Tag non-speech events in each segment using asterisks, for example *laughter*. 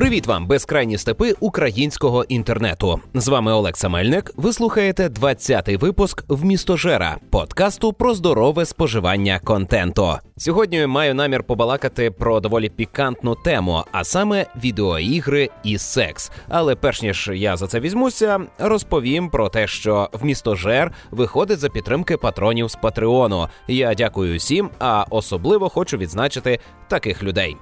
Привіт вам, безкрайні степи українського інтернету. З вами Олекса Мельник. Ви слухаєте 20-й випуск в містожера подкасту про здорове споживання контенту. Сьогодні маю намір побалакати про доволі пікантну тему, а саме відеоігри і секс. Але перш ніж я за це візьмуся, розповім про те, що в містожер виходить за підтримки патронів з Патреону. Я дякую всім, а особливо хочу відзначити таких людей.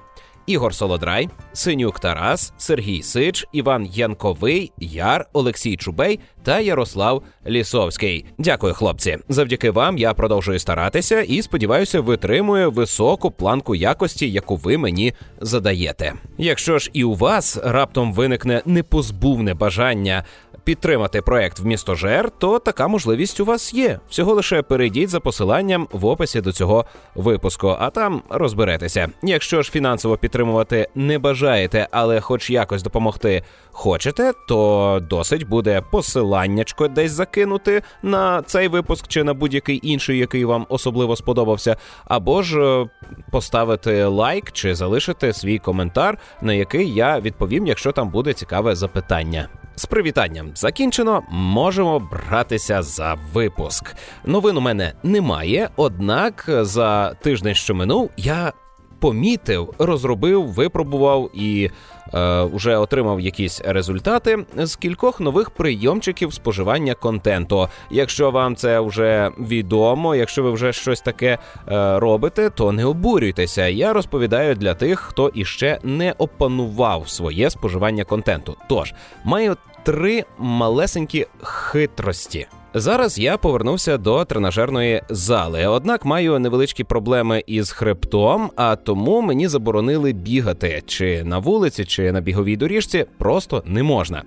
Ігор Солодрай, Синюк Тарас, Сергій Сич, Іван Янковий, Яр, Олексій Чубей та Ярослав Лісовський. Дякую, хлопці. Завдяки вам я продовжую старатися і сподіваюся, витримую високу планку якості, яку ви мені задаєте. Якщо ж і у вас раптом виникне непозбувне бажання підтримати проект в місто Жер, то така можливість у вас є. Всього лише перейдіть за посиланням в описі до цього випуску, а там розберетеся. Якщо ж фінансово підтримувати не бажаєте, але хоч якось допомогти хочете, то досить буде посиланнячко десь закинути на цей випуск чи на будь-який інший, який вам особливо сподобався, або ж е, поставити лайк чи залишити свій коментар, на який я відповім, якщо там буде цікаве запитання. З привітанням закінчено. Можемо братися за випуск. Новин у мене немає, однак за тиждень, що минув, я помітив, розробив, випробував і е, вже отримав якісь результати з кількох нових прийомчиків споживання контенту. Якщо вам це вже відомо, якщо ви вже щось таке е, робите, то не обурюйтеся. Я розповідаю для тих, хто іще не опанував своє споживання контенту. Тож маю три малесенькі хитрості. Зараз я повернувся до тренажерної зали, однак маю невеличкі проблеми із хребтом, а тому мені заборонили бігати чи на вулиці, чи на біговій доріжці просто не можна.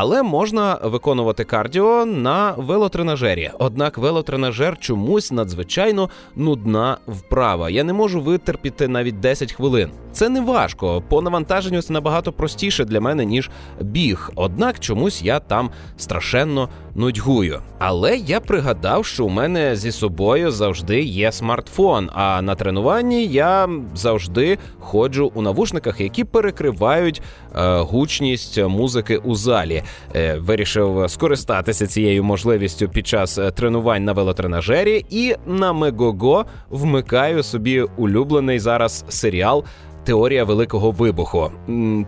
Але можна виконувати кардіо на велотренажері. Однак велотренажер чомусь надзвичайно нудна вправа. Я не можу витерпіти навіть 10 хвилин. Це не важко. По навантаженню це набагато простіше для мене ніж біг. Однак чомусь я там страшенно нудьгую. Але я пригадав, що у мене зі собою завжди є смартфон. А на тренуванні я завжди ходжу у навушниках, які перекривають гучність музики у залі. Е, вирішив скористатися цією можливістю під час е, тренувань на велотренажері і на Мегого вмикаю собі улюблений зараз серіал. Теорія великого вибуху.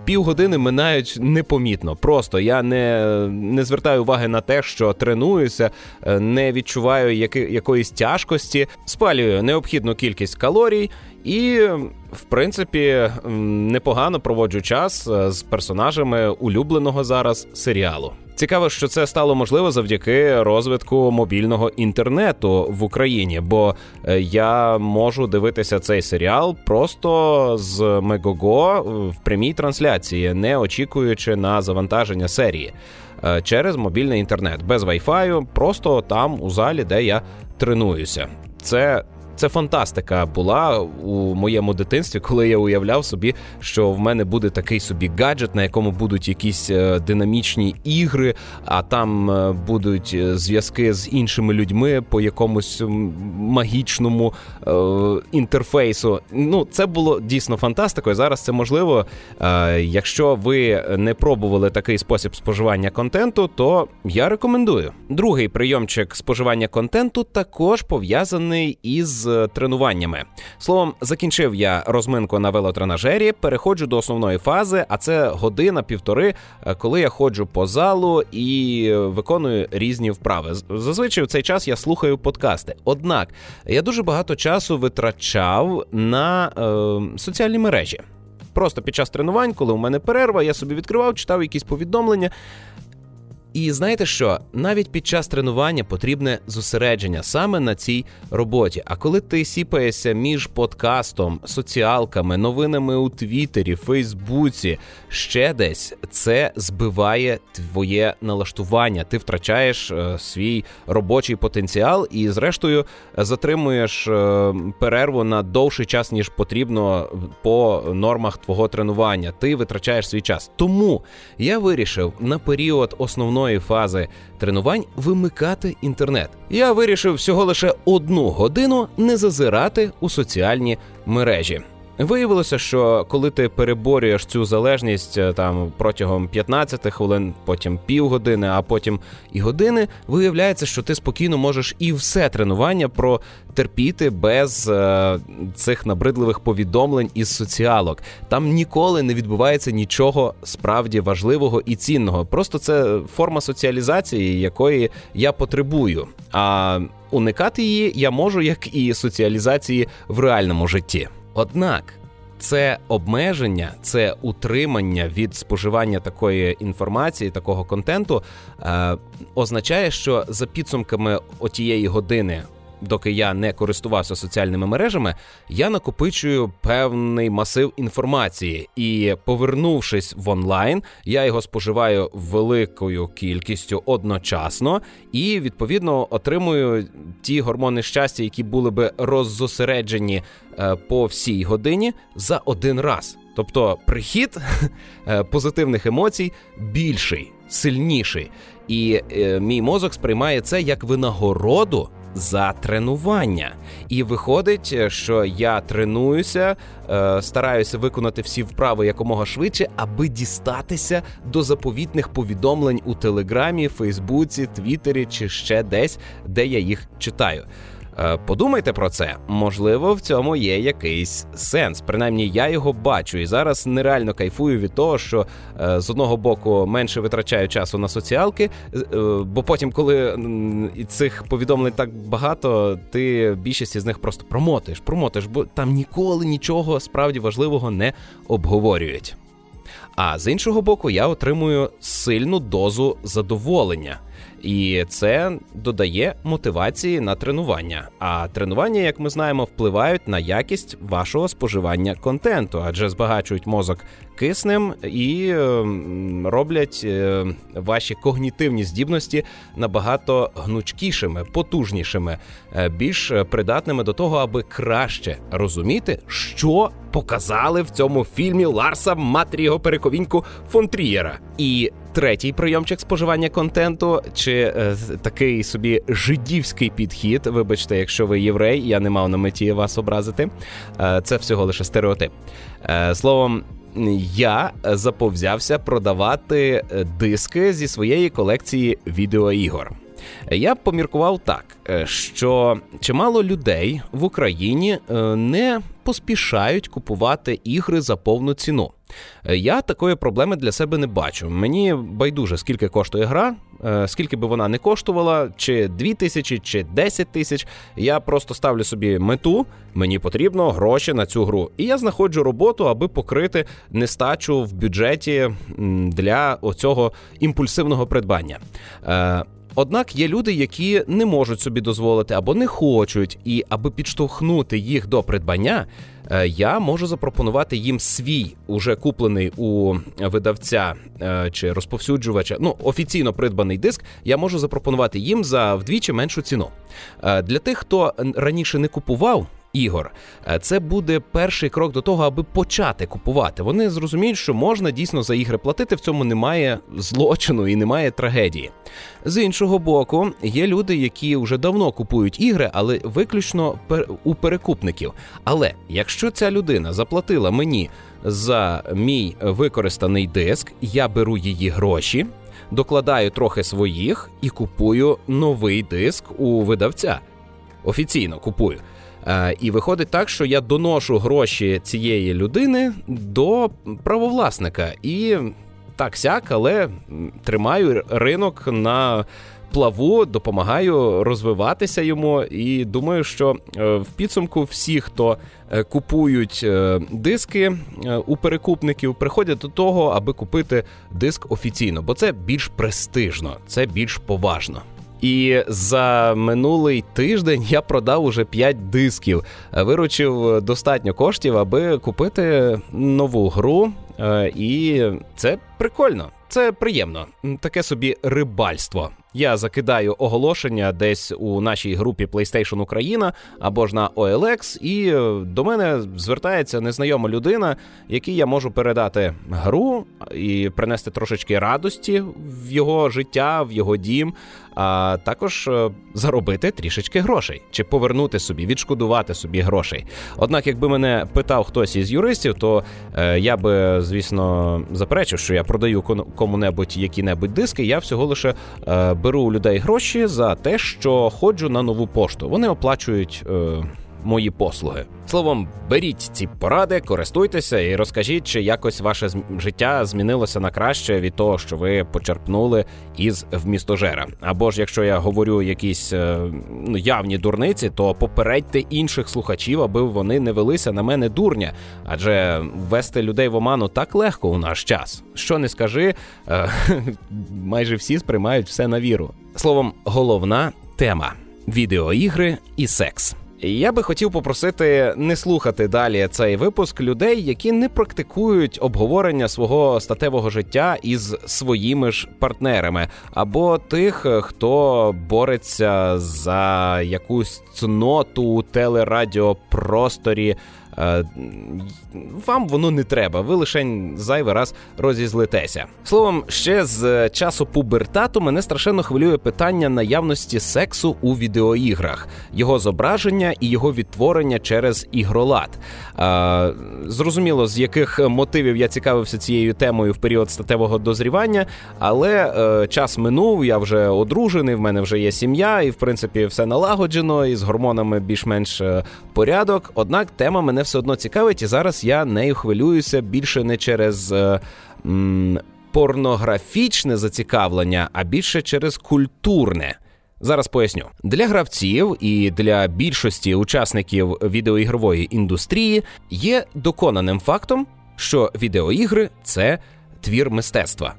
Півгодини минають непомітно. Просто я не не звертаю уваги на те, що тренуюся, е, не відчуваю яки, якоїсь тяжкості, спалюю необхідну кількість калорій і, в принципі, непогано проводжу час з персонажами улюбленого зараз серіалу. Цікаво, що це стало можливо завдяки розвитку мобільного інтернету в Україні, бо е, я можу дивитися цей серіал просто з Мегого в прямій трансляції, не очікуючи на завантаження серії е, через мобільний інтернет без вайфаю, просто там у залі, де я тренуюся. Це це фантастика була у моєму дитинстві, коли я уявляв собі, що в мене буде такий собі гаджет, на якому будуть якісь е, динамічні ігри, а там е, будуть е, зв'язки з іншими людьми по якомусь магічному е, інтерфейсу. Ну, це було дійсно фантастикою. Зараз це можливо. Е, якщо ви не пробували такий спосіб споживання контенту, то я рекомендую. Другий прийомчик споживання контенту також пов'язаний із тренуваннями. Словом, закінчив я розминку на велотренажері, переходжу до основної фази, а це година-півтори, е, коли я ходжу по залу і виконую різні вправи. Зазвичай в цей час я слухаю подкасти. Однак я дуже багато часу витрачав на е, соціальні мережі. Просто під час тренувань, коли у мене перерва, я собі відкривав, читав якісь повідомлення. І знаєте що? Навіть під час тренування потрібне зосередження саме на цій роботі. А коли ти сіпаєшся між подкастом, соціалками, новинами у Твіттері, Фейсбуці, ще десь це збиває твоє налаштування. Ти втрачаєш е, свій робочий потенціал і, зрештою, затримуєш е, перерву на довший час, ніж потрібно по нормах твого тренування. Ти витрачаєш свій час. Тому я вирішив на період основного основної фази тренувань вимикати інтернет. Я вирішив всього лише одну годину не зазирати у соціальні мережі. Виявилося, що коли ти переборюєш цю залежність е, там протягом 15 хвилин, потім півгодини, а потім і години, виявляється, що ти спокійно можеш і все тренування протерпіти без е, цих набридливих повідомлень із соціалок. Там ніколи не відбувається нічого справді важливого і цінного. Просто це форма соціалізації, якої я потребую. А уникати її я можу як і соціалізації в реальному житті. Однак це обмеження, це утримання від споживання такої інформації, такого контенту е, означає, що за підсумками отієї години доки я не користувався соціальними мережами, я накопичую певний масив інформації, і повернувшись в онлайн, я його споживаю великою кількістю одночасно і відповідно отримую ті гормони щастя, які були би роззосереджені е, по всій годині за один раз. Тобто прихід *laughs* е, позитивних емоцій більший, сильніший, і е, мій мозок сприймає це як винагороду за тренування. І виходить, що я тренуюся, е, стараюся виконати всі вправи якомога швидше, аби дістатися до заповітних повідомлень у Телеграмі, Фейсбуці, Твіттері чи ще десь, де я їх читаю. Е, подумайте про це, можливо, в цьому є якийсь сенс. Принаймні, я його бачу і зараз нереально кайфую від того, що е, з одного боку менше витрачаю часу на соціалки, е, бо потім, коли цих повідомлень так багато, ти більшість з них просто промотиш, промотиш, бо там ніколи нічого справді важливого не обговорюють. А з іншого боку, я отримую сильну дозу задоволення. І це додає мотивації на тренування. А тренування, як ми знаємо, впливають на якість вашого споживання контенту, адже збагачують мозок киснем і е, роблять е, ваші когнітивні здібності набагато гнучкішими, потужнішими, е, більш придатними до того, аби краще розуміти, що показали в цьому фільмі Ларса Матріго Перековіньку фон Трієра. І третій прийомчик споживання контенту, чи е, такий собі жидівський підхід. Вибачте, якщо ви єврей, я не мав на меті вас образити. Е, це всього лише стереотип. Е, словом. Я заповзявся продавати диски зі своєї колекції відеоігор. Я поміркував так, що чимало людей в Україні не поспішають купувати ігри за повну ціну. Е, я такої проблеми для себе не бачу. Мені байдуже, скільки коштує гра, скільки би вона не коштувала, чи 2 тисячі, чи 10 тисяч. Я просто ставлю собі мету, мені потрібно гроші на цю гру. І я знаходжу роботу, аби покрити нестачу в бюджеті для оцього імпульсивного придбання. Однак є люди, які не можуть собі дозволити або не хочуть, і аби підштовхнути їх до придбання, е, я можу запропонувати їм свій уже куплений у видавця е, чи розповсюджувача, ну офіційно придбаний диск. Я можу запропонувати їм за вдвічі меншу ціну. Е, для тих, хто раніше не купував ігор. Е, це буде перший крок до того, аби почати купувати. Вони зрозуміють, що можна дійсно за ігри платити. В цьому немає злочину і немає трагедії. З іншого боку, є люди, які вже давно купують ігри, але виключно у перекупників. Але якщо ця людина заплатила мені за мій використаний диск, я беру її гроші. Докладаю трохи своїх і купую новий диск у видавця. Офіційно купую. Е, і виходить так, що я доношу гроші цієї людини до правовласника і так сяк, але тримаю ринок на плаву, допомагаю розвиватися йому. І думаю, що е, в підсумку всі, хто е, купують диски у перекупників, приходять до того, аби купити диск офіційно, бо це більш престижно, це більш поважно. І за минулий тиждень я продав уже 5 дисків, виручив достатньо коштів, аби купити нову гру. Е, і це прикольно, це приємно. Таке собі рибальство. Я закидаю оголошення десь у нашій групі PlayStation Україна або ж на OLX, і е, до мене звертається незнайома людина, якій я можу передати гру і принести трошечки радості в його життя, в його дім, а також е, заробити трішечки грошей чи повернути собі, відшкодувати собі грошей. Однак, якби мене питав хтось із юристів, то е, я би, звісно, заперечив, що я продаю кому-небудь які-небудь диски. Я всього лише е, беру у людей гроші за те, що ходжу на нову пошту. Вони оплачують. Мої послуги. Словом, беріть ці поради, користуйтеся і розкажіть, чи якось ваше життя змінилося на краще від того, що ви почерпнули із вмістожера. Або ж якщо я говорю якісь е, ну, явні дурниці, то попередьте інших слухачів, аби вони не велися на мене дурня, адже ввести людей в оману так легко у наш час. Що не скажи, е, *laughs* майже всі сприймають все на віру. Словом, головна тема відеоігри і секс. Я би хотів попросити не слухати далі цей випуск людей, які не практикують обговорення свого статевого життя із своїми ж партнерами, або тих, хто бореться за якусь цноту у телерадіопросторі вам воно не треба, ви лише зайвий раз розізлитеся. Словом, ще з часу пубертату мене страшенно хвилює питання наявності сексу у відеоіграх, його зображення і його відтворення через ігролад. Е, зрозуміло, з яких мотивів я цікавився цією темою в період статевого дозрівання, але е, час минув, я вже одружений, в мене вже є сім'я, і в принципі все налагоджено, і з гормонами більш-менш порядок. Однак тема мене все одно цікавить, і зараз я нею хвилююся більше не через е, м, порнографічне зацікавлення, а більше через культурне. Зараз поясню для гравців і для більшості учасників відеоігрової індустрії є доконаним фактом, що відеоігри це твір мистецтва.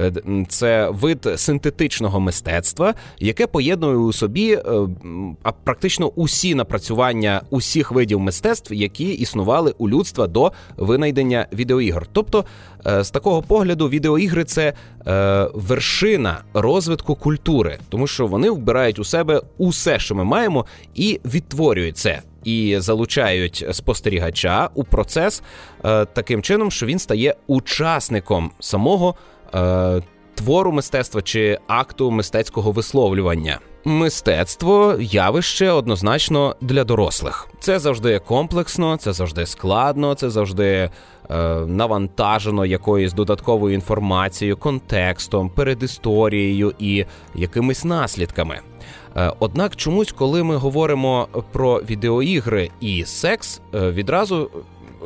Е, це вид синтетичного мистецтва, яке поєднує у собі е, практично усі напрацювання усіх видів мистецтв, які існували у людства до винайдення відеоігр. Тобто, е, з такого погляду, відеоігри це вершина розвитку культури, тому що вони вбирають у себе усе, що ми маємо, і відтворюють це. І залучають спостерігача у процес таким чином, що він стає учасником самого е, твору мистецтва чи акту мистецького висловлювання. Мистецтво явище однозначно для дорослих. Це завжди комплексно, це завжди складно, це завжди е, навантажено якоюсь додатковою інформацією, контекстом, передісторією і якимись наслідками. Е, однак, чомусь, коли ми говоримо про відеоігри і секс, е, відразу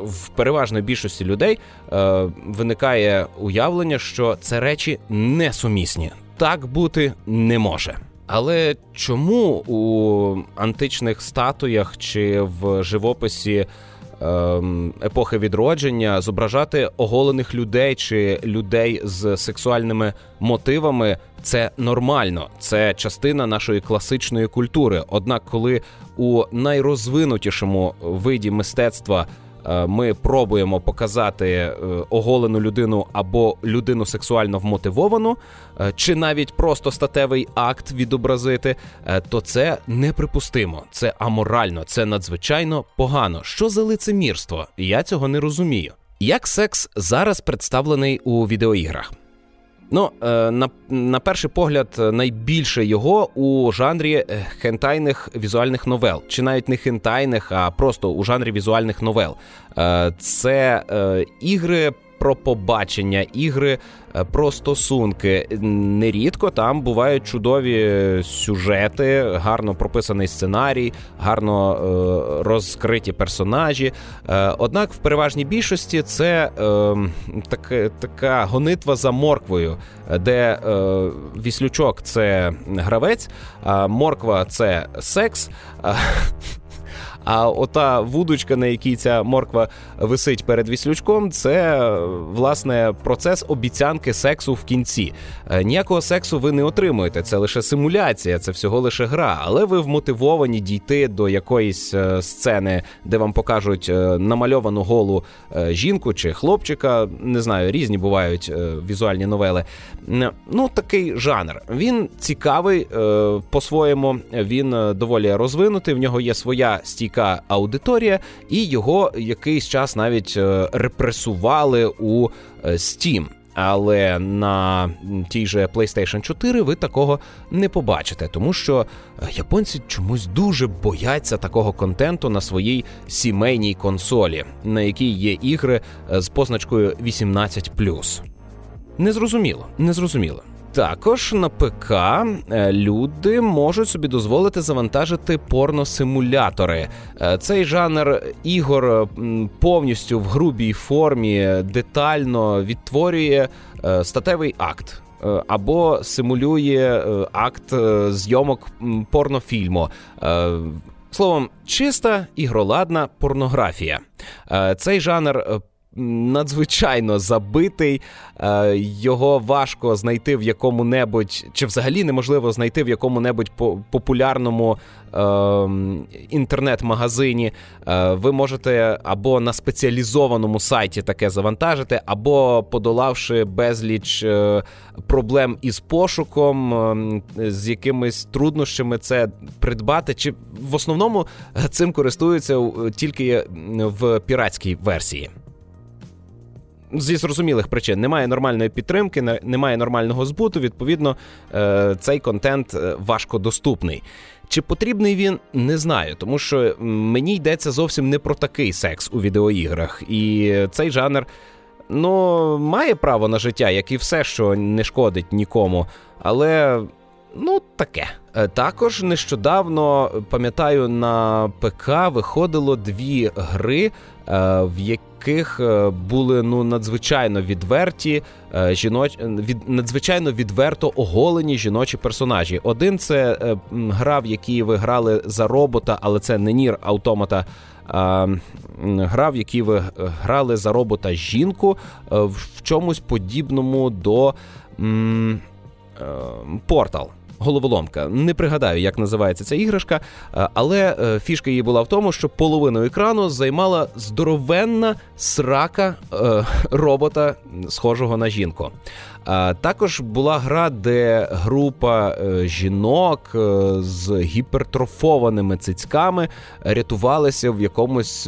в переважної більшості людей е, виникає уявлення, що це речі несумісні. Так бути не може. Але чому у античних статуях чи в живописі ем, епохи відродження зображати оголених людей чи людей з сексуальними мотивами це нормально, це частина нашої класичної культури. Однак, коли у найрозвинутішому виді мистецтва ми пробуємо показати е, оголену людину або людину сексуально вмотивовану, е, чи навіть просто статевий акт відобразити, то це неприпустимо, це аморально, це надзвичайно погано. Що за лицемірство? Я цього не розумію. Як секс зараз представлений у відеоіграх? Ну, е, на на перший погляд, найбільше його у жанрі е, хентайних візуальних новел, чи навіть не хентайних, а просто у жанрі візуальних новел. Е, це ігри про побачення, ігри е, про стосунки. Нерідко там бувають чудові сюжети, гарно прописаний сценарій, гарно е, розкриті персонажі. Е, однак в переважній більшості це так, така гонитва за морквою, де віслючок це гравець, а морква це секс. А ота вудочка, на якій ця морква висить перед віслючком, це власне процес обіцянки сексу в кінці. Е, ніякого сексу ви не отримуєте, це лише симуляція, це всього лише гра. Але ви вмотивовані дійти до якоїсь е, сцени, де вам покажуть е, намальовану голу жінку чи хлопчика. Не знаю, різні бувають візуальні новели. Ну, такий жанр. Він цікавий по-своєму, він доволі розвинутий. В нього є своя стійка стійка аудиторія, і його якийсь час навіть е, репресували у е, Steam. Але на тій же PlayStation 4 ви такого не побачите, тому що японці чомусь дуже бояться такого контенту на своїй сімейній консолі, на якій є ігри з позначкою 18+. Незрозуміло, незрозуміло. Також на ПК е, люди можуть собі дозволити завантажити порносимулятори. Е, цей жанр ігор повністю в грубій формі детально відтворює е, статевий акт. Або симулює акт зйомок порнофільму. Словом, чиста ігроладна порнографія. Цей жанр надзвичайно забитий, е, його важко знайти в якому-небудь, чи взагалі неможливо знайти в якому-небудь популярному е, інтернет-магазині. Е, ви можете або на спеціалізованому сайті таке завантажити, або подолавши безліч проблем із пошуком, з якимись труднощами це придбати, чи в основному цим користуються тільки в піратській версії зі зрозумілих причин немає нормальної підтримки, немає нормального збуту. Відповідно, е, цей контент е, важко доступний. Чи потрібний він, не знаю, тому що мені йдеться зовсім не про такий секс у відеоіграх, і цей жанр. Ну, має право на життя, як і все, що не шкодить нікому. Але ну таке. Е, також нещодавно пам'ятаю, на ПК виходило дві гри, в яких е, були ну надзвичайно відверті е, жіноч... від надзвичайно відверто оголені жіночі персонажі. Один це е, гра, в якій ви грали за робота, але це не нір автомата. Гра, в якій ви грали за робота жінку в чомусь подібному до Портал головоломка. Не пригадаю, як називається ця іграшка, е, але е, фішка її була в тому, що половину екрану займала здоровенна срака е, робота, схожого на жінку. Також була гра, де група жінок з гіпертрофованими цицьками рятувалися в якомусь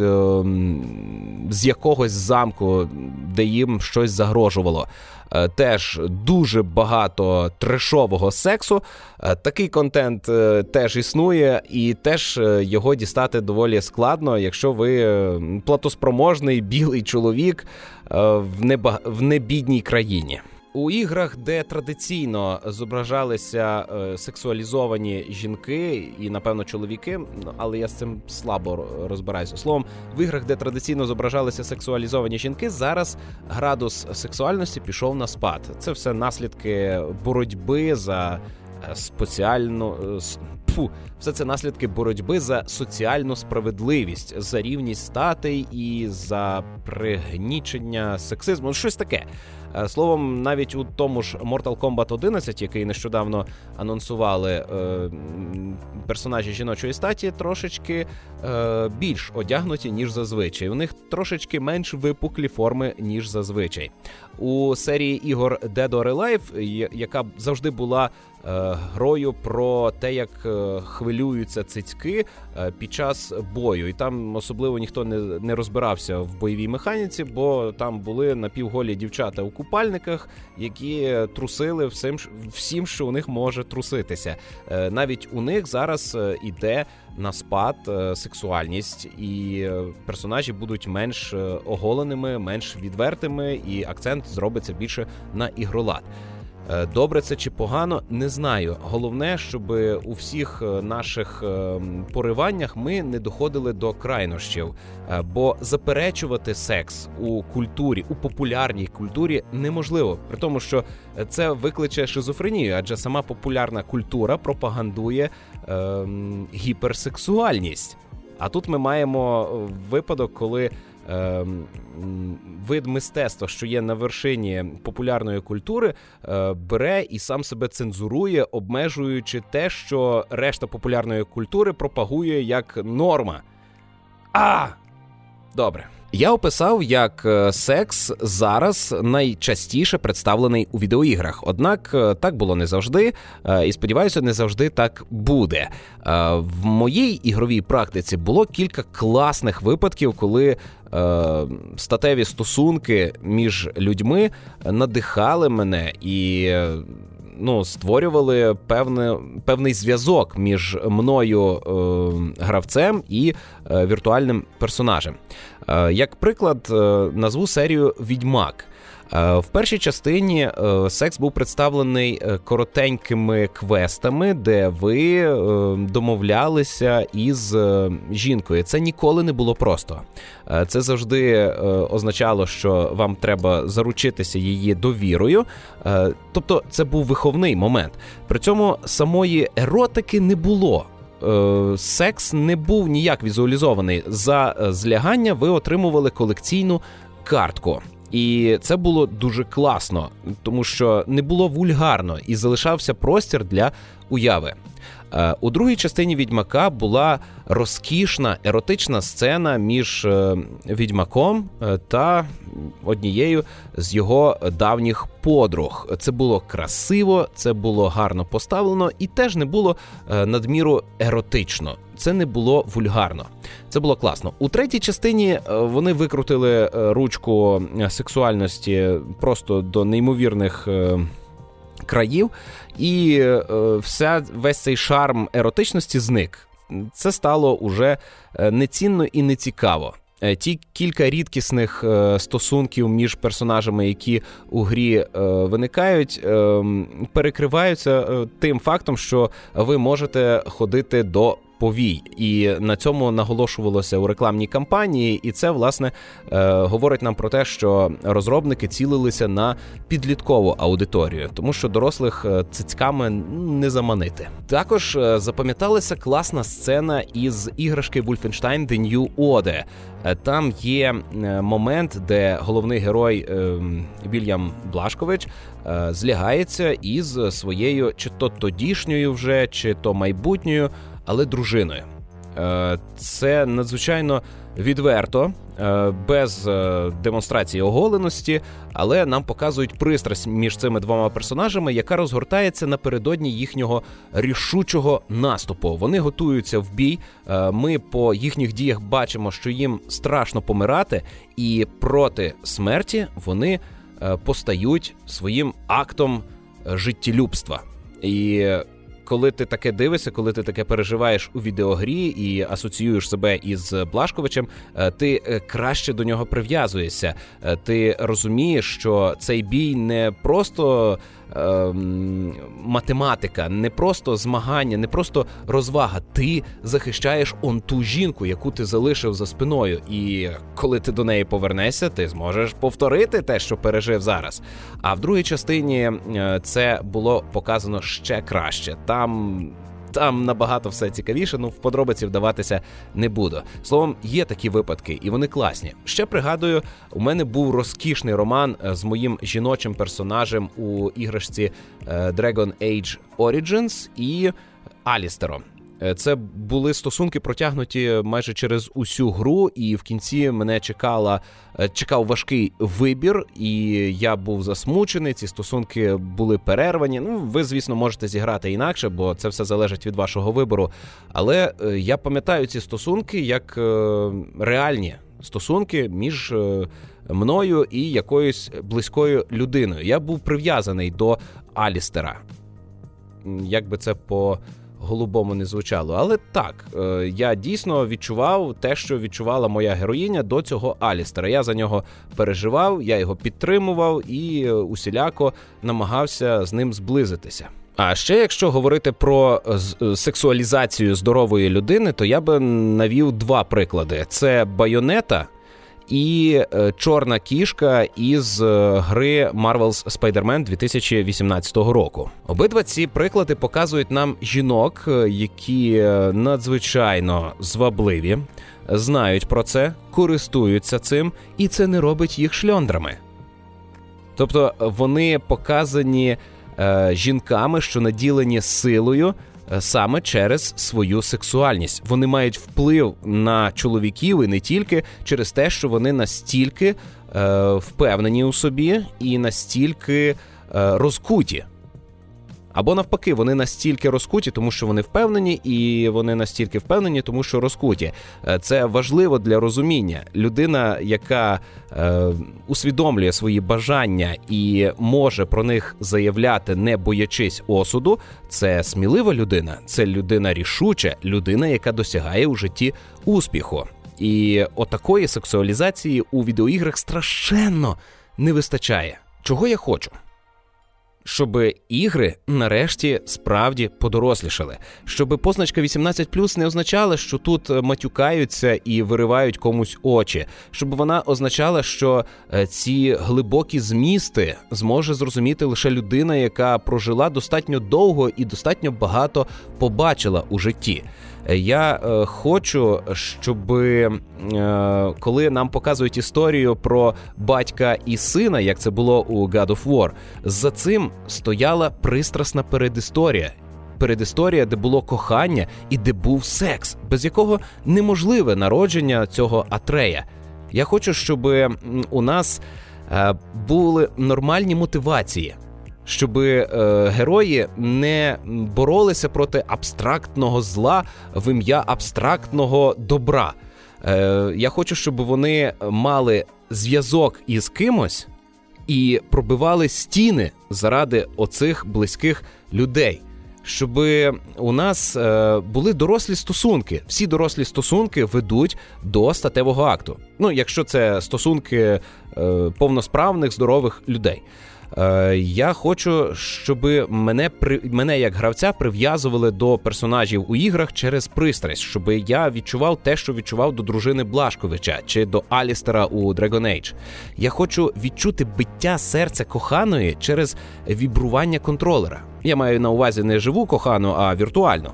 з якогось замку, де їм щось загрожувало. Е, теж дуже багато трешового сексу. Е, такий контент е, теж існує, і теж його дістати доволі складно, якщо ви платоспроможний білий чоловік в небідній країні. У іграх, де традиційно зображалися е, сексуалізовані жінки і, напевно, чоловіки, але я з цим слабо розбираюся. Словом, в іграх, де традиційно зображалися сексуалізовані жінки, зараз градус сексуальності пішов на спад. Це все наслідки боротьби за е, спеціальну е, Фу, все це наслідки боротьби за соціальну справедливість, за рівність статей і за пригнічення сексизму. Щось таке. Е, словом, навіть у тому ж Mortal Kombat 11, який нещодавно анонсували е, персонажі жіночої статі, трошечки е, більш одягнуті, ніж зазвичай. У них трошечки менш випуклі форми, ніж зазвичай. У серії ігор Dead or Alive, яка завжди була Е, грою про те, як е, хвилюються цицьки е, під час бою, і там особливо ніхто не не розбирався в бойовій механіці, бо там були напівголі дівчата у купальниках, які трусили всім, всім, що у них може труситися. Навіть у них зараз іде на спад сексуальність, і персонажі будуть менш оголеними, менш відвертими, і акцент зробиться більше на ігролад. Е, добре це чи погано, не знаю. Головне, щоб у всіх е, наших е, пориваннях ми не доходили до крайнощів, бо заперечувати секс у культурі, у популярній культурі неможливо, при тому, що це викличе шизофренію, адже сама популярна культура пропагандує е, гіперсексуальність. А тут ми маємо випадок, коли вид мистецтва, що є на вершині популярної культури, е, бере і сам себе цензурує, обмежуючи те, що решта популярної культури пропагує як норма. А! Добре. Я описав, як е, секс зараз найчастіше представлений у відеоіграх. Однак е, так було не завжди, е, і сподіваюся, не завжди так буде. В моїй ігровій практиці було кілька класних випадків, коли статеві стосунки між людьми надихали мене і ну, створювали певне, певний зв'язок між мною е, гравцем і е, віртуальним персонажем. Е, як приклад, е, назву серію Відьмак. Е, в першій частині е, секс був представлений е, коротенькими квестами, де ви домовлялися із жінкою. Це ніколи не було просто. Це завжди означало, що вам треба заручитися її довірою. Тобто, це був виховний момент. При цьому самої еротики не було. Секс не був ніяк візуалізований. За злягання ви отримували колекційну картку. І це було дуже класно, тому що не було вульгарно і залишався простір для уяви. Е, у другій частині відьмака була розкішна еротична сцена між е, відьмаком е, та однією з його давніх подруг. Це було красиво, це було гарно поставлено і теж не було надміру еротично. Це не було вульгарно. Це було класно. У третій частині вони викрутили ручку сексуальності просто до неймовірних країв, і е, вся весь цей шарм еротичності зник. Це стало уже е, нецінно і нецікаво. Е, ті кілька рідкісних стосунків між персонажами, які у грі виникають, перекриваються тим фактом, що ви можете ходити до повій, і на цьому наголошувалося у рекламній кампанії, і це власне е, говорить нам про те, що розробники цілилися на підліткову аудиторію, тому що дорослих е, цицьками не заманити. Також е, запам'яталася класна сцена із іграшки Wolfenstein The New Order. Там є момент, де головний герой Вільям Блашкович злягається із своєю чи то тодішньою вже, чи то майбутньою але дружиною. Е, це надзвичайно відверто, е, без е, демонстрації оголеності, але нам показують пристрасть між цими двома персонажами, яка розгортається напередодні їхнього рішучого наступу. Вони готуються в бій. Ми по їхніх діях бачимо, що їм страшно помирати, і проти смерті вони постають своїм актом життєлюбства. І коли ти таке дивишся, коли ти таке переживаєш у відеогрі і асоціюєш себе із Блашковичем, е, ти е, краще до нього прив'язуєшся. Е, ти розумієш, що цей бій не просто математика, не просто змагання, не просто розвага. Ти захищаєш он ту жінку, яку ти залишив за спиною. І коли ти до неї повернешся, ти зможеш повторити те, що пережив зараз. А в другій частині е, це було показано ще краще. Там там набагато все цікавіше. Ну в подробиці вдаватися не буду. Словом, є такі випадки, і вони класні. Ще пригадую, у мене був розкішний роман е, з моїм жіночим персонажем у іграшці е, Dragon Age Origins і Алістером. Е, це були стосунки протягнуті майже через усю гру, і в кінці мене чекала е, чекав важкий вибір, і я був засмучений. Ці стосунки були перервані. Ну, ви, звісно, можете зіграти інакше, бо це все залежить від вашого вибору. Але е, я пам'ятаю ці стосунки як реальні стосунки між мною і якоюсь близькою людиною. Я був прив'язаний до Алістера. Як би це по голубому не звучало. Але так, е, я дійсно відчував те, що відчувала моя героїня до цього Алістера. Я за нього переживав, я його підтримував і е, усіляко намагався з ним зблизитися. А ще якщо говорити про е, сексуалізацію здорової людини, то я би навів два приклади: це байонета і е, чорна кішка із е, гри Marvel's Spider-Man 2018 року. Обидва ці приклади показують нам жінок, е, які надзвичайно звабливі, знають про це, користуються цим, і це не робить їх шльондрами. Тобто вони показані е, жінками, що наділені силою, саме через свою сексуальність. Вони мають вплив на чоловіків і не тільки через те, що вони настільки е, впевнені у собі і настільки е, розкуті. Або навпаки, вони настільки розкуті, тому що вони впевнені, і вони настільки впевнені, тому що розкуті. Е, це важливо для розуміння. Людина, яка е, усвідомлює свої бажання і може про них заявляти, не боячись осуду, це смілива людина, це людина рішуча, людина, яка досягає у житті успіху. І отакої сексуалізації у відеоіграх страшенно не вистачає. Чого я хочу? Щоб ігри нарешті справді подорослішали, щоб позначка 18+, не означала, що тут матюкаються і виривають комусь очі, щоб вона означала, що е, ці глибокі змісти зможе зрозуміти лише людина, яка прожила достатньо довго і достатньо багато побачила у житті. Я е, хочу, щоб е, коли нам показують історію про батька і сина, як це було у God of War, за цим стояла пристрасна передісторія. Передісторія, де було кохання і де був секс, без якого неможливе народження цього Атрея. Я хочу, щоб у нас е, були нормальні мотивації щоб е, герої не боролися проти абстрактного зла в ім'я абстрактного добра. Е, Я хочу, щоб вони мали зв'язок із кимось і пробивали стіни заради оцих близьких людей. Щоб у нас е, були дорослі стосунки. Всі дорослі стосунки ведуть до статевого акту. Ну, якщо це стосунки е, повносправних здорових людей. Е, я хочу, щоб мене при мене як гравця прив'язували до персонажів у іграх через пристрасть, щоб я відчував те, що відчував до дружини Блашковича чи до Алістера у Dragon Age. Я хочу відчути биття серця коханої через вібрування контролера. Я маю на увазі не живу кохану, а віртуальну.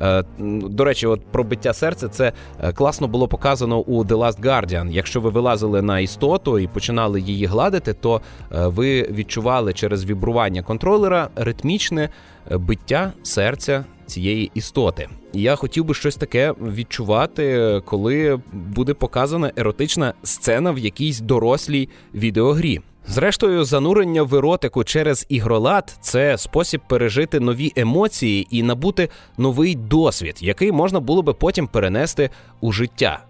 Е, до речі, от про биття серця це е, класно було показано у The Last Guardian. Якщо ви вилазили на істоту і починали її гладити, то е, ви відчували через вібрування контролера ритмічне биття серця цієї істоти. Я хотів би щось таке відчувати, коли буде показана еротична сцена в якійсь дорослій відеогрі. Зрештою, занурення в еротику через ігролад це спосіб пережити нові емоції і набути новий досвід, який можна було би потім перенести у життя.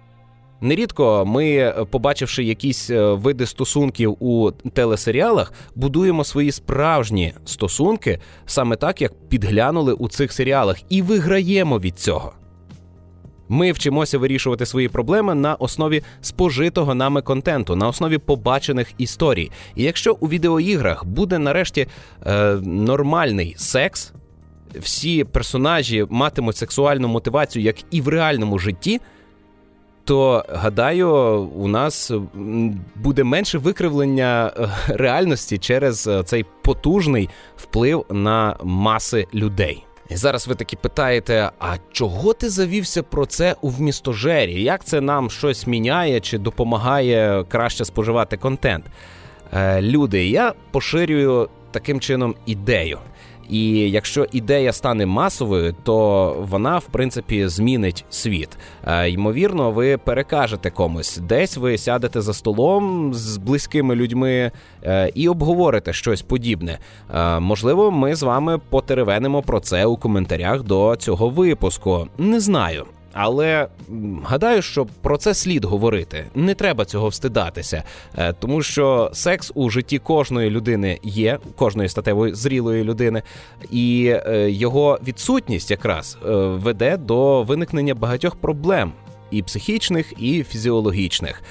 Нерідко ми, побачивши якісь е, види стосунків у телесеріалах, будуємо свої справжні стосунки саме так, як підглянули у цих серіалах, і виграємо від цього. Ми вчимося вирішувати свої проблеми на основі спожитого нами контенту, на основі побачених історій. І якщо у відеоіграх буде нарешті е, нормальний секс, всі персонажі матимуть сексуальну мотивацію, як і в реальному житті. То гадаю, у нас буде менше викривлення е, реальності через е, цей потужний вплив на маси людей. І зараз ви таки питаєте: а чого ти завівся про це у вмістожері? Як це нам щось міняє чи допомагає краще споживати контент? Е, Люди, я поширюю таким чином ідею. І якщо ідея стане масовою, то вона в принципі змінить світ. Е, ймовірно, ви перекажете комусь, десь ви сядете за столом з близькими людьми е, і обговорите щось подібне. Е, можливо, ми з вами потеревенимо про це у коментарях до цього випуску. Не знаю. Але гадаю, що про це слід говорити. Не треба цього встидатися, е, тому що секс у житті кожної людини є, кожної статевої зрілої людини, і е, його відсутність якраз е, веде до виникнення багатьох проблем і психічних, і фізіологічних.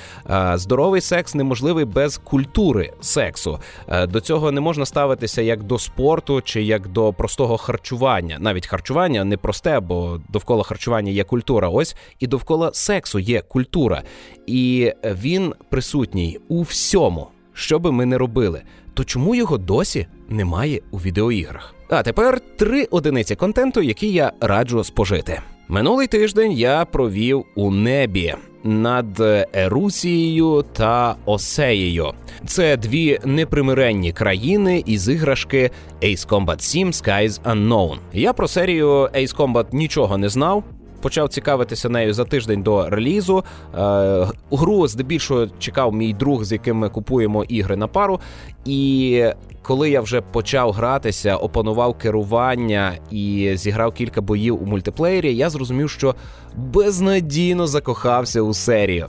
Здоровий секс неможливий без культури сексу. До цього не можна ставитися як до спорту чи як до простого харчування. Навіть харчування не просте, бо довкола харчування є культура. Ось і довкола сексу є культура, і він присутній у всьому, що би ми не робили. То чому його досі немає у відеоіграх? А тепер три одиниці контенту, які я раджу спожити. Минулий тиждень я провів у небі над Ерусією та Осеєю. Це дві непримиренні країни із іграшки Ace Combat 7 Skies Unknown. Я про серію Ace Combat нічого не знав. Почав цікавитися нею за тиждень до релізу. Е, гру здебільшого чекав мій друг, з яким ми купуємо ігри на пару. І коли я вже почав гратися, опанував керування і зіграв кілька боїв у мультиплеєрі, я зрозумів, що безнадійно закохався у серію.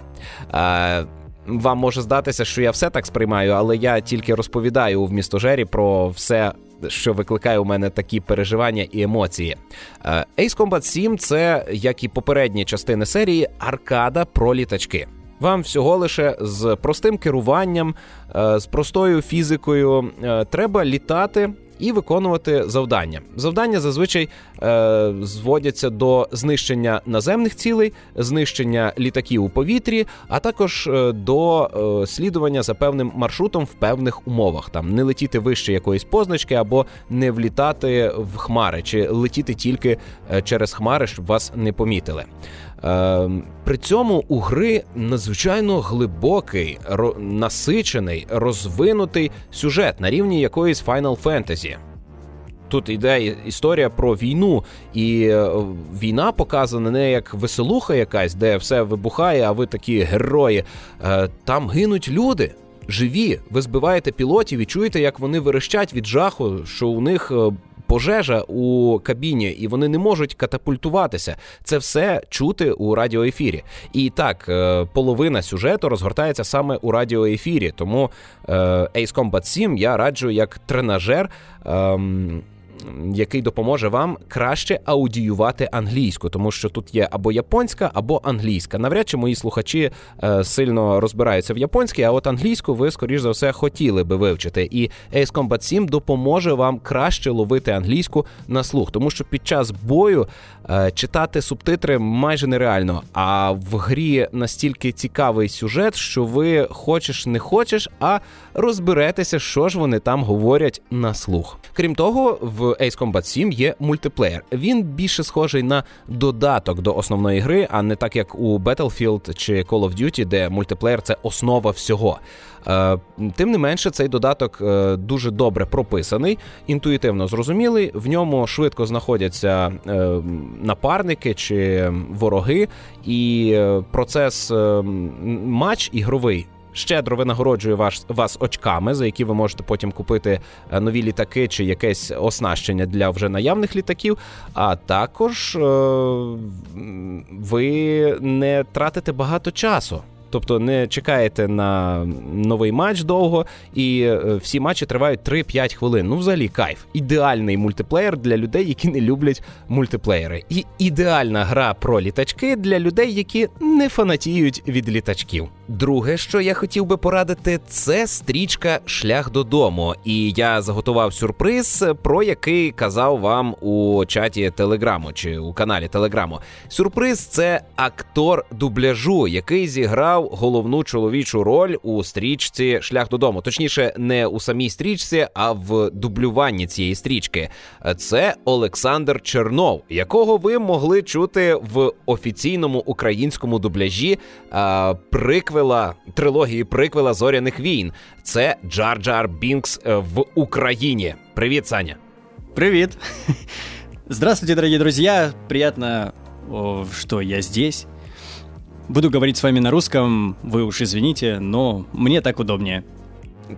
Е, вам може здатися, що я все так сприймаю, але я тільки розповідаю в містожері про все, що викликає у мене такі переживання і емоції. Е, Ace Combat 7 це, як і попередні частини серії, аркада про літачки. Вам всього лише з простим керуванням, е, з простою фізикою е, треба літати і виконувати завдання. Завдання зазвичай е, зводяться до знищення наземних цілей, знищення літаків у повітрі, а також е, до е, слідування за певним маршрутом в певних умовах. Там не летіти вище якоїсь позначки або не влітати в хмари, чи летіти тільки е, через хмари, щоб вас не помітили. Е, при цьому у гри надзвичайно глибокий, насичений, розвинутий сюжет на рівні якоїсь Final Fantasy. Тут йде історія про війну, і е, війна показана не як веселуха якась, де все вибухає, а ви такі герої. Е, там гинуть люди. Живі, ви збиваєте пілотів і чуєте, як вони верещать від жаху, що у них е, пожежа у кабіні, і вони не можуть катапультуватися. Це все чути у радіоефірі. І так, е, половина сюжету розгортається саме у радіоефірі. Тому е, Ace Combat 7 я раджу як тренажер. Який допоможе вам краще аудіювати англійську, тому що тут є або японська, або англійська. Навряд чи мої слухачі е, сильно розбираються в японській, а от англійську ви, скоріш за все, хотіли би вивчити. І Ace Combat 7 допоможе вам краще ловити англійську на слух, тому що під час бою е, читати субтитри майже нереально. А в грі настільки цікавий сюжет, що ви хочеш не хочеш, а розберетеся, що ж вони там говорять на слух. Крім того, в Ace Combat 7 є мультиплеєр. Він більше схожий на додаток до основної гри, а не так як у Battlefield чи Call of Duty, де мультиплеєр це основа всього. Е, тим не менше, цей додаток е, дуже добре прописаний, інтуїтивно зрозумілий. В ньому швидко знаходяться е, напарники чи вороги, і процес матч ігровий щедро винагороджує вас, вас очками, за які ви можете потім купити е, нові літаки чи якесь оснащення для вже наявних літаків. А також е, ви не тратите багато часу. Тобто не чекаєте на новий матч довго, і е, всі матчі тривають 3-5 хвилин. Ну, взагалі, кайф. Ідеальний мультиплеєр для людей, які не люблять мультиплеєри. І ідеальна гра про літачки для людей, які не фанатіють від літачків. Друге, що я хотів би порадити, це стрічка Шлях додому. І я заготував сюрприз, про який казав вам у чаті Телеграму чи у каналі Телеграму. Сюрприз це актор дубляжу, який зіграв головну чоловічу роль у стрічці Шлях додому. Точніше, не у самій стрічці, а в дублюванні цієї стрічки. Це Олександр Чернов, якого ви могли чути в офіційному українському дубляжі. Приквел приквела трилогії приквела зоряних війн. Це Джар Джар Бінкс е, в Україні. Привіт, Саня. Привет. Здравствуйте, дорогие друзья. Приятно, что я здесь. Буду говорить с вами на русском, вы уж извините, но мне так удобнее.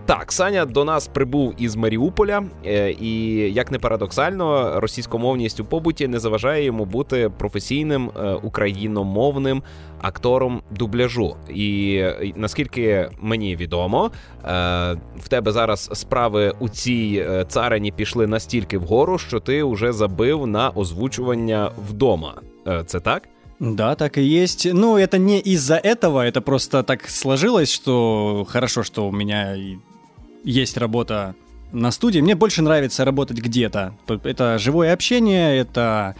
Так, Саня до нас прибув із Маріуполя, е, і як не парадоксально, російськомовність у побуті не заважає йому бути професійним е, україномовним актором дубляжу. І наскільки мені відомо, е, в тебе зараз справи у цій царині пішли настільки вгору, що ти вже забив на озвучування вдома. Це так? Да, так и есть. Ну, это не из-за этого, это просто так сложилось, что хорошо, что у меня есть работа на студии. Мне больше нравится работать где-то. Это живое общение, это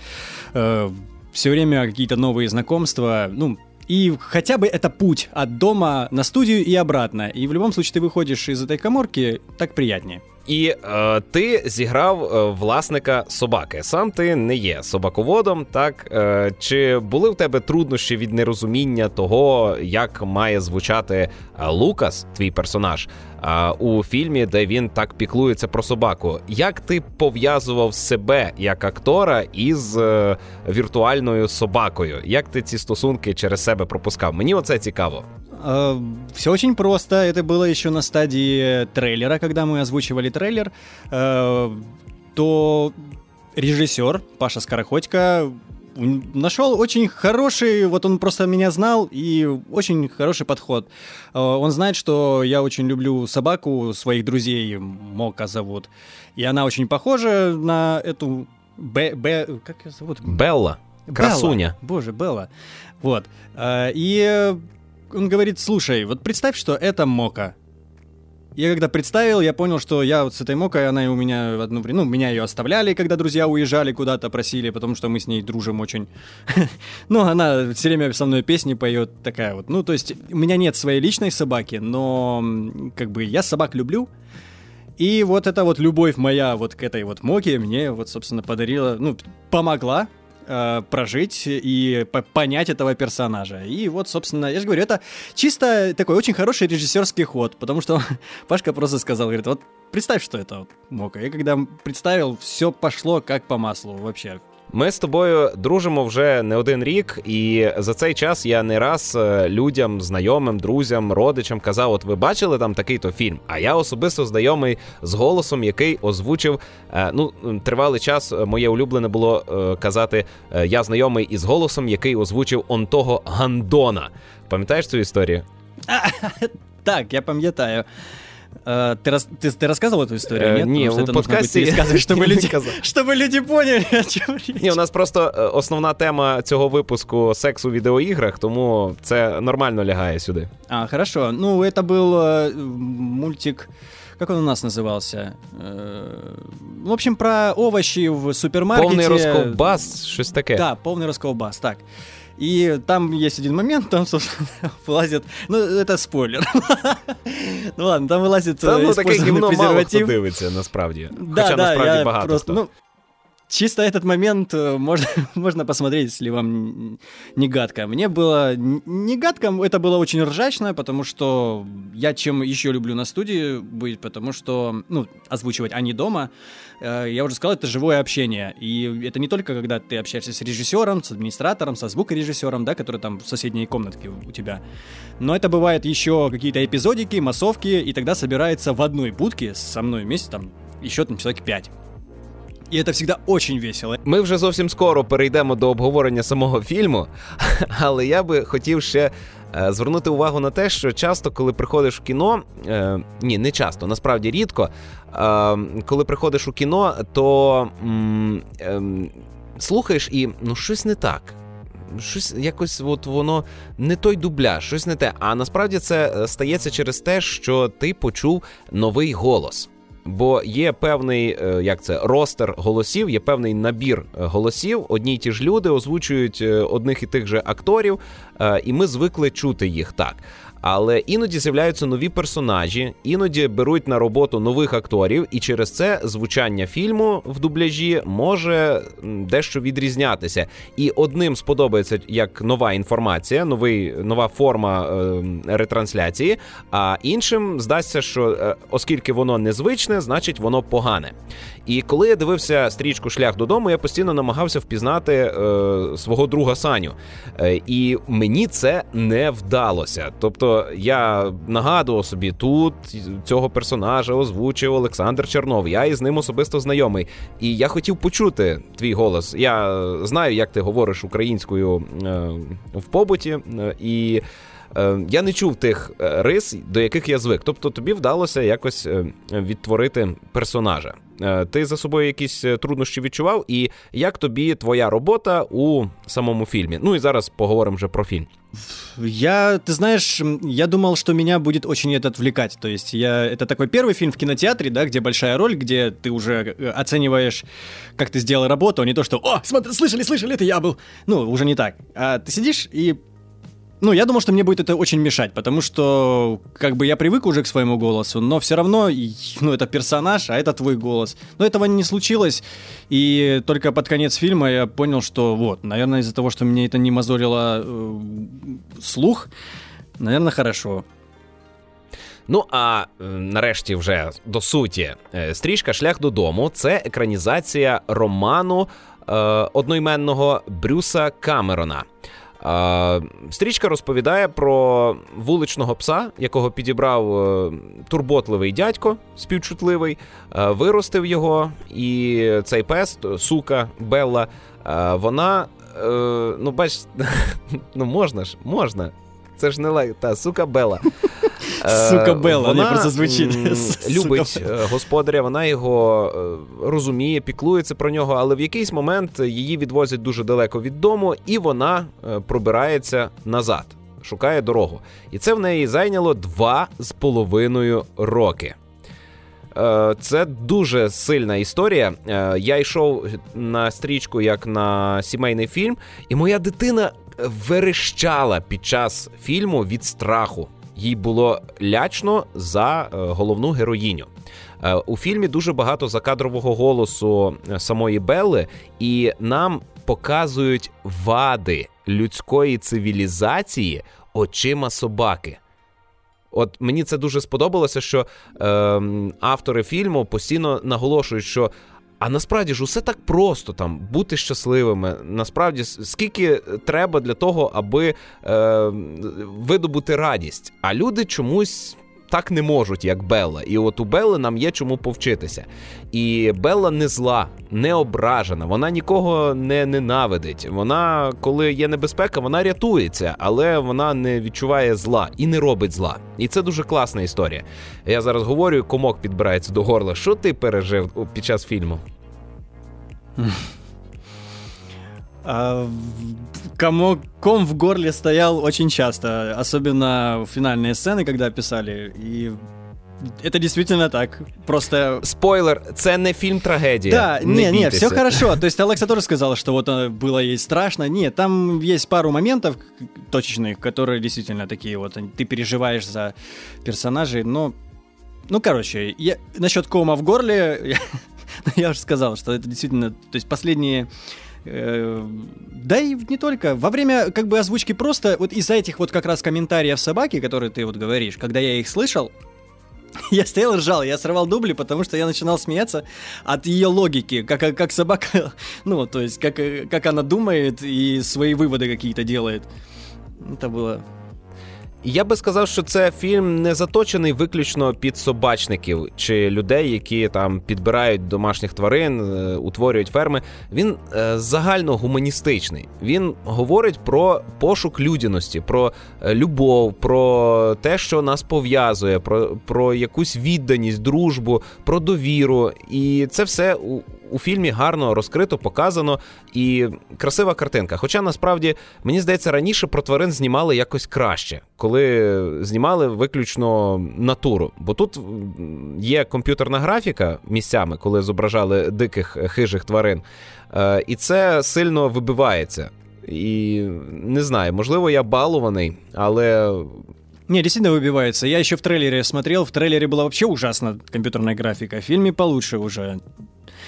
э, все время какие-то новые знакомства. Ну, и хотя бы это путь от дома на студию и обратно. И в любом случае ты выходишь из этой коморки, так приятнее. І е, ти зіграв е, власника собаки. Сам ти не є собаководом, так е, чи були в тебе труднощі від нерозуміння того, як має звучати е, Лукас, твій персонаж, е, у фільмі, де він так піклується про собаку? Як ти пов'язував себе як актора із віртуальною собакою? Як ти ці стосунки через себе пропускав? Мені оце цікаво. Э, Все очень просто. Это было еще на стадии трейлера, когда мы озвучивали трейлер. Э, То режиссер Паша Скороходько нашел очень хороший, вот он просто меня знал, и очень хороший подход. Э, Он знает, что я очень люблю собаку своих друзей, Мока зовут, и она очень похожа на эту Б, Б, как ее зовут? Белла, красуня. Белла. Боже, Белла. Вот. И он говорит, слушай, вот представь, что это Мока. Я когда представил, я понял, что я вот с этой Мокой, она у меня в одно время, ну, меня ее оставляли, когда друзья уезжали куда-то, просили, потому что мы с ней дружим очень. *laughs* Ну, она все время со мной песни поет, такая вот. Ну, то есть, у меня нет своей личной собаки, но, как бы, я собак люблю, и вот эта вот любовь моя вот к этой вот Моке мне вот, собственно, подарила, ну, помогла э, прожить и по- понять этого персонажа. И вот, собственно, я же говорю, это чисто такой очень хороший режиссерский ход, потому что *laughs* Пашка просто сказал, говорит, вот представь, что это Мока. И когда представил, все пошло как по маслу вообще. Ми з тобою дружимо вже не один рік, і за цей час я не раз е, людям, знайомим, друзям, родичам казав: от ви бачили там такий-то фільм. А я особисто знайомий з голосом, який озвучив. е, Ну, тривалий час е, моє улюблене було казати: я знайомий із голосом, який озвучив он того Гандона. Пам'ятаєш цю історію? *laughs* Так, я пам'ятаю. Э, Ты, рас- ты, ты рассказывал эту историю? Э, нет? не, Потому что в это нужно будет подкасте я *laughs* пересказывать, чтобы не люди, сказал. чтобы люди поняли, о чем речь. Ні, у нас просто е, основна тема цього випуску секс у відеоіграх, тому це нормально лягає сюди. А, хорошо. Ну, это был э, мультик... Как он у нас назывался? Э, В общем, про овощи в супермаркете. Повний розковбас, щось таке. Да, полный расколбас, так. И там есть один момент, там, *laughs* собственно, вылазит... Ну, это спойлер. *laughs* Ну ладно, там вылазит Та, э, ну таке использованный гімно мало хто презерватив. дивиться насправді. Да, Хоча да, насправді я багато просто, хто. ну, чисто этот момент э, можно, *laughs* можно посмотреть, если вам не гадко. Мне было не гадко, это было очень ржачно, потому что я чем еще люблю на студии быть, потому что, ну, озвучивать, а не дома, э, я уже сказал, это живое общение. И это не только когда ты общаешься с режиссером, с администратором, со звукорежиссером, да, который там в соседней комнатке у тебя. Но это бывает еще какие-то эпизодики, массовки, и тогда собирается в одной будке со мной вместе там еще там человек пять. і це завжди дуже весело. Ми вже зовсім скоро перейдемо до обговорення самого фільму, *laughs* але я би хотів ще. Е, звернути увагу на те, що часто, коли приходиш в кіно, е, ні, не часто, насправді рідко, е, коли приходиш у кіно, то е, слухаєш і ну щось не так. Щось якось от воно не той дубля, щось не те. А насправді це е, стається через те, що ти почув новий голос. Бо є певний е, як це ростер голосів, є певний набір е, голосів. Одні й ті ж люди озвучують е, одних і тих же акторів, і ми звикли чути їх так. Але іноді з'являються нові персонажі, іноді беруть на роботу нових акторів, і через це звучання фільму в дубляжі може дещо відрізнятися. І одним сподобається як нова інформація, новий нова форма е, ретрансляції. А іншим здасться, що е, оскільки воно незвичне, значить воно погане. І коли я дивився стрічку Шлях додому, я постійно намагався впізнати е, свого друга Саню. Е, і мені це не вдалося. Тобто я нагадував собі, тут цього персонажа озвучив Олександр Чернов. Я із ним особисто знайомий. І я хотів почути твій голос. Я знаю, як ти говориш українською е, в побуті, е, і я не чув тих е, рис, до яких я звик. Тобто тобі вдалося якось е, відтворити персонажа. Е, Ти за собою якісь е, труднощі відчував, і як тобі твоя робота у самому фільмі? Ну і зараз поговоримо вже про фільм. Я, ты знаешь, м, я думал, что меня будет очень это отвлекать. То есть я, это такой первый фильм в кинотеатре, да, где большая роль, где ты уже э, оцениваешь, как ты сделал работу, а не то, что «О, смотри, слышали, слышали, это я был». Ну, уже не так. А ты сидишь и Ну, я думал, что мне будет это очень мешать, потому что, как бы, я привык уже к своему голосу, но все равно, ну, это персонаж, а это твой голос. Но этого не случилось, и только под конец фильма я понял, что вот, наверное, из-за того, что мне это не мозолило э, слух, наверное, хорошо. Ну а е, нарешті, вже до суті, е, стрічка Шлях додому це екранізація роману е, одноіменного Брюса Камерона. Е, стрічка розповідає про вуличного пса, якого підібрав е, турботливий дядько, співчутливий, е, виростив його, і цей пес, сука Белла, вона. Ну, бач, *laughs* ну можна ж, можна. Це ж не лай, та сука Белла. Сука Белла, вона просто звучить. *laughs* любить господаря, вона його розуміє, піклується про нього, але в якийсь момент її відвозять дуже далеко від дому, і вона пробирається назад, шукає дорогу. І це в неї зайняло два з половиною роки. Це дуже сильна історія. Я йшов на стрічку як на сімейний фільм, і моя дитина верещала під час фільму від страху. Їй було лячно за е, головну героїню. Е, у фільмі дуже багато закадрового голосу е, самої Белли, і нам показують вади людської цивілізації очима собаки. От мені це дуже сподобалося, що е, автори фільму постійно наголошують, що а насправді ж усе так просто там бути щасливими. Насправді, скільки треба для того, аби е, видобути радість. А люди чомусь. Так не можуть, як Белла. І от у Белли нам є чому повчитися. І Белла не зла, не ображена, вона нікого не ненавидить. Вона, коли є небезпека, вона рятується, але вона не відчуває зла і не робить зла. І це дуже класна історія. Я зараз говорю, комок підбирається до горла. Що ти пережив під час фільму? *laughs* А, комок, ком в горле стоял очень часто, особенно в финальные сцены, когда писали. И это действительно так. Просто... Спойлер, це не фильм трагедия. Да, не, не, не все хорошо. То есть *laughs* Алекса тоже сказала, что вот э, было ей страшно. Нет, там есть пару моментов точечных, которые действительно такие вот, ты переживаешь за персонажей, но... Ну, короче, я... насчет кома в горле, *laughs* я уже сказал, что это действительно, то есть последние да и не только. Во время как бы озвучки просто вот из-за этих вот как раз комментариев собаки, которые ты вот говоришь, когда я их слышал, *laughs* я стоял и ржал, я срывал дубли, потому что я начинал смеяться от ее логики, как, как собака, *laughs* ну, то есть, как, как она думает и свои выводы какие-то делает. Это было Я би сказав, що це фільм не заточений виключно під собачників чи людей, які там підбирають домашніх тварин, е, утворюють ферми. Він е, загально гуманістичний. Він говорить про пошук людяності, про е, любов, про те, що нас пов'язує, про, про якусь відданість, дружбу, про довіру. І це все у фільмі гарно розкрито, показано і красива картинка. Хоча насправді мені здається, раніше про тварин знімали якось краще, коли знімали виключно натуру. Бо тут є комп'ютерна графіка місцями, коли зображали диких хижих тварин, е, і це сильно вибивається. І не знаю, можливо, я балований, але не, действительно выбивается. Я еще в трейлере смотрел. В трейлере была вообще ужасна компьютерная графика. В фильме получше уже.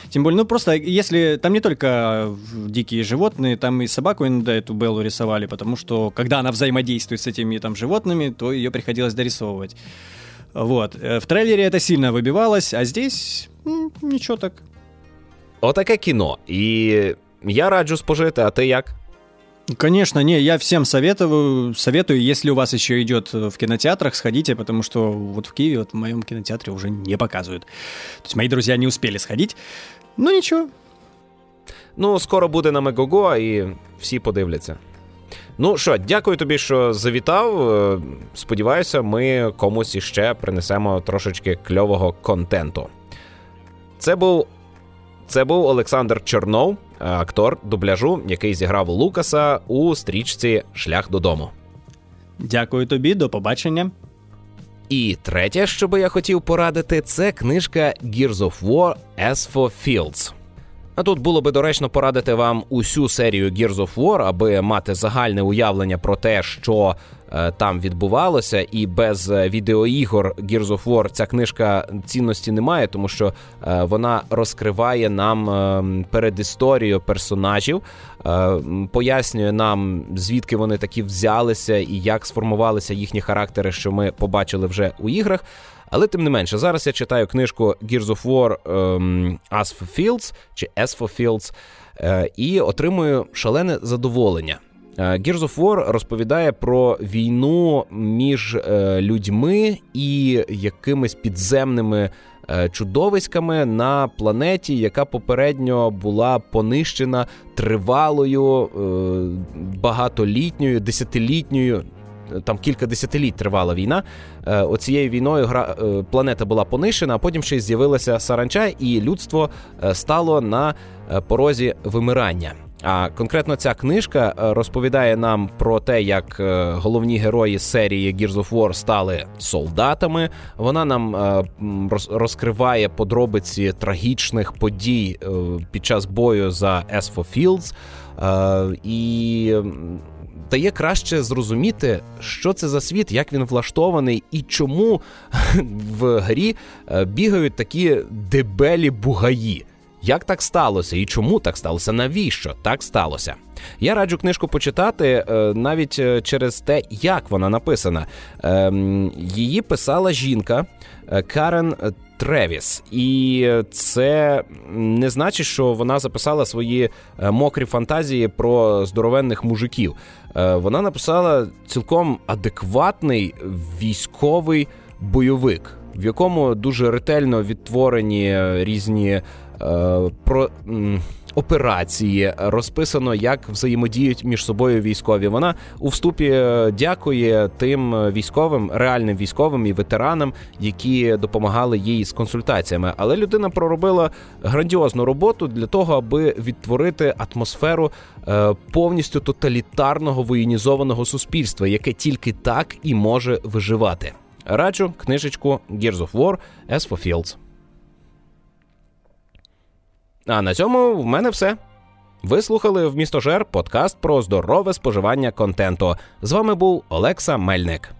Тем более, ну просто, если там не только дикие животные, там и собаку иногда эту Беллу рисовали, потому что когда она взаимодействует с этими там животными, то ее приходилось дорисовывать. Вот. Э, в трейлере это сильно выбивалось, а здесь м, ничего так. Отаке кіно. І я раджу спожити, а ти як? Конечно, не, я всем советую, советую, если у вас еще идет в кинотеатрах, сходите, потому что вот в Киеве, вот в моем кинотеатре уже не показывают. То есть мои друзья не успели сходить, ну нічого. Ну, скоро буде на Мегого, і всі подивляться. Ну що, дякую тобі, що завітав. Е, сподіваюся, ми комусь іще принесемо трошечки кльового контенту. Це був це був Олександр Чорнов, актор дубляжу, який зіграв Лукаса у стрічці Шлях додому. Дякую тобі, до побачення. І третє, що би я хотів порадити, це книжка Gears of War As for Fields. А тут було би доречно порадити вам усю серію Gears of War, аби мати загальне уявлення про те, що е, там відбувалося, і без е, відеоігор Gears of War ця книжка цінності не має, тому що е, вона розкриває нам е, передісторію персонажів, е, пояснює нам, звідки вони такі взялися і як сформувалися їхні характери, що ми побачили вже у іграх. Але тим не менше, зараз я читаю книжку Gears of War As for Fields чи As for Fields і отримую шалене задоволення. Uh, Gears of War розповідає про війну між uh, людьми і якимись підземними чудовиськами на планеті, яка попередньо була понищена тривалою, багатолітньою, десятилітньою там кілька десятиліть тривала війна. Е, оцією війною гра е, планета була понищена, а потім ще й з'явилася саранча, і людство е, стало на порозі вимирання. А конкретно ця книжка розповідає нам про те, як головні герої серії Gears of War стали солдатами. Вона нам розкриває подробиці трагічних подій під час бою за S for Fields. І дає краще зрозуміти, що це за світ, як він влаштований, і чому *laughs* в грі е, бігають такі дебелі бугаї. Як так сталося і чому так сталося? Навіщо так сталося? Я раджу книжку почитати е, навіть е, через те, як вона написана. Ем, її писала жінка Карен Тревіс, і це не значить, що вона записала свої мокрі фантазії про здоровенних мужиків. Е, вона написала цілком адекватний військовий бойовик, в якому дуже ретельно відтворені різні е, про. Операції розписано, як взаємодіють між собою військові. Вона у вступі е, дякує тим військовим, реальним військовим і ветеранам, які допомагали їй з консультаціями. Але людина проробила грандіозну роботу для того, аби відтворити атмосферу Е, повністю тоталітарного воєнізованого суспільства, яке тільки так і може виживати. Раджу книжечку Gears of War As for Fields. А на цьому в мене все. Ви слухали в місто Жер подкаст про здорове споживання контенту. З вами був Олекса Мельник.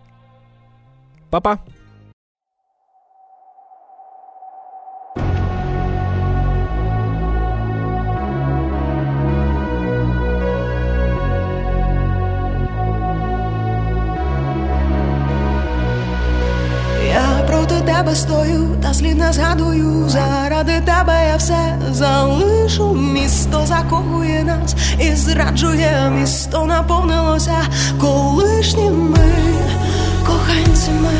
Па-па! Стою, та слід не згадую. Заради тебе я все залишу. Місто закохує нас і зраджує, місто наповнилося колишніми коханцями,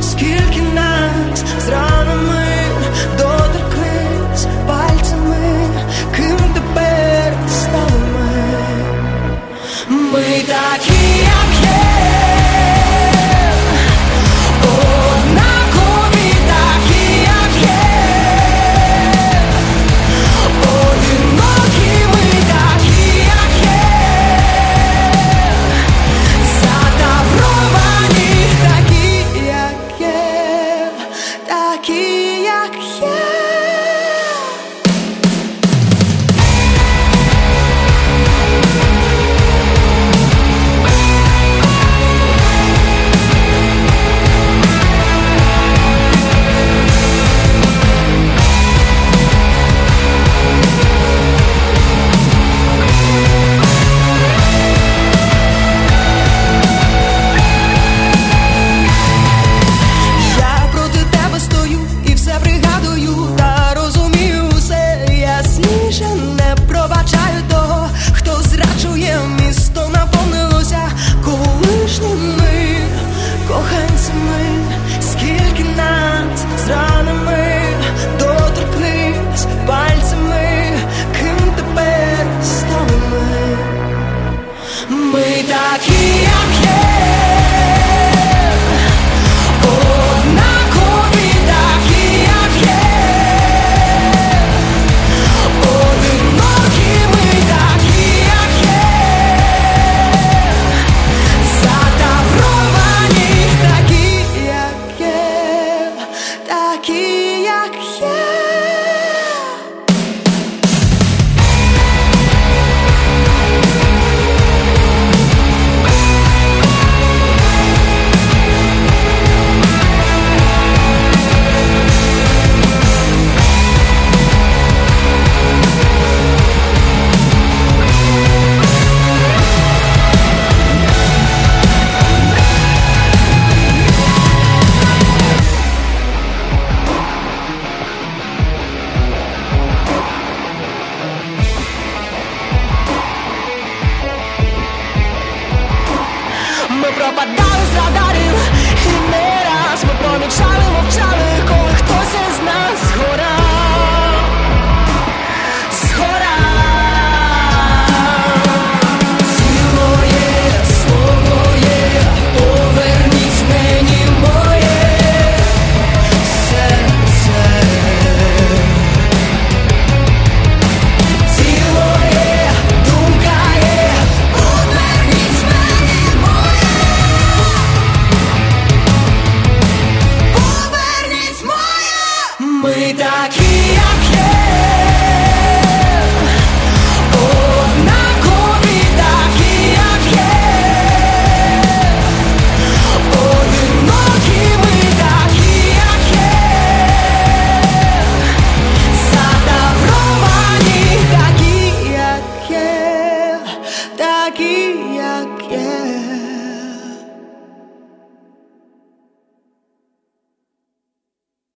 скільки нас з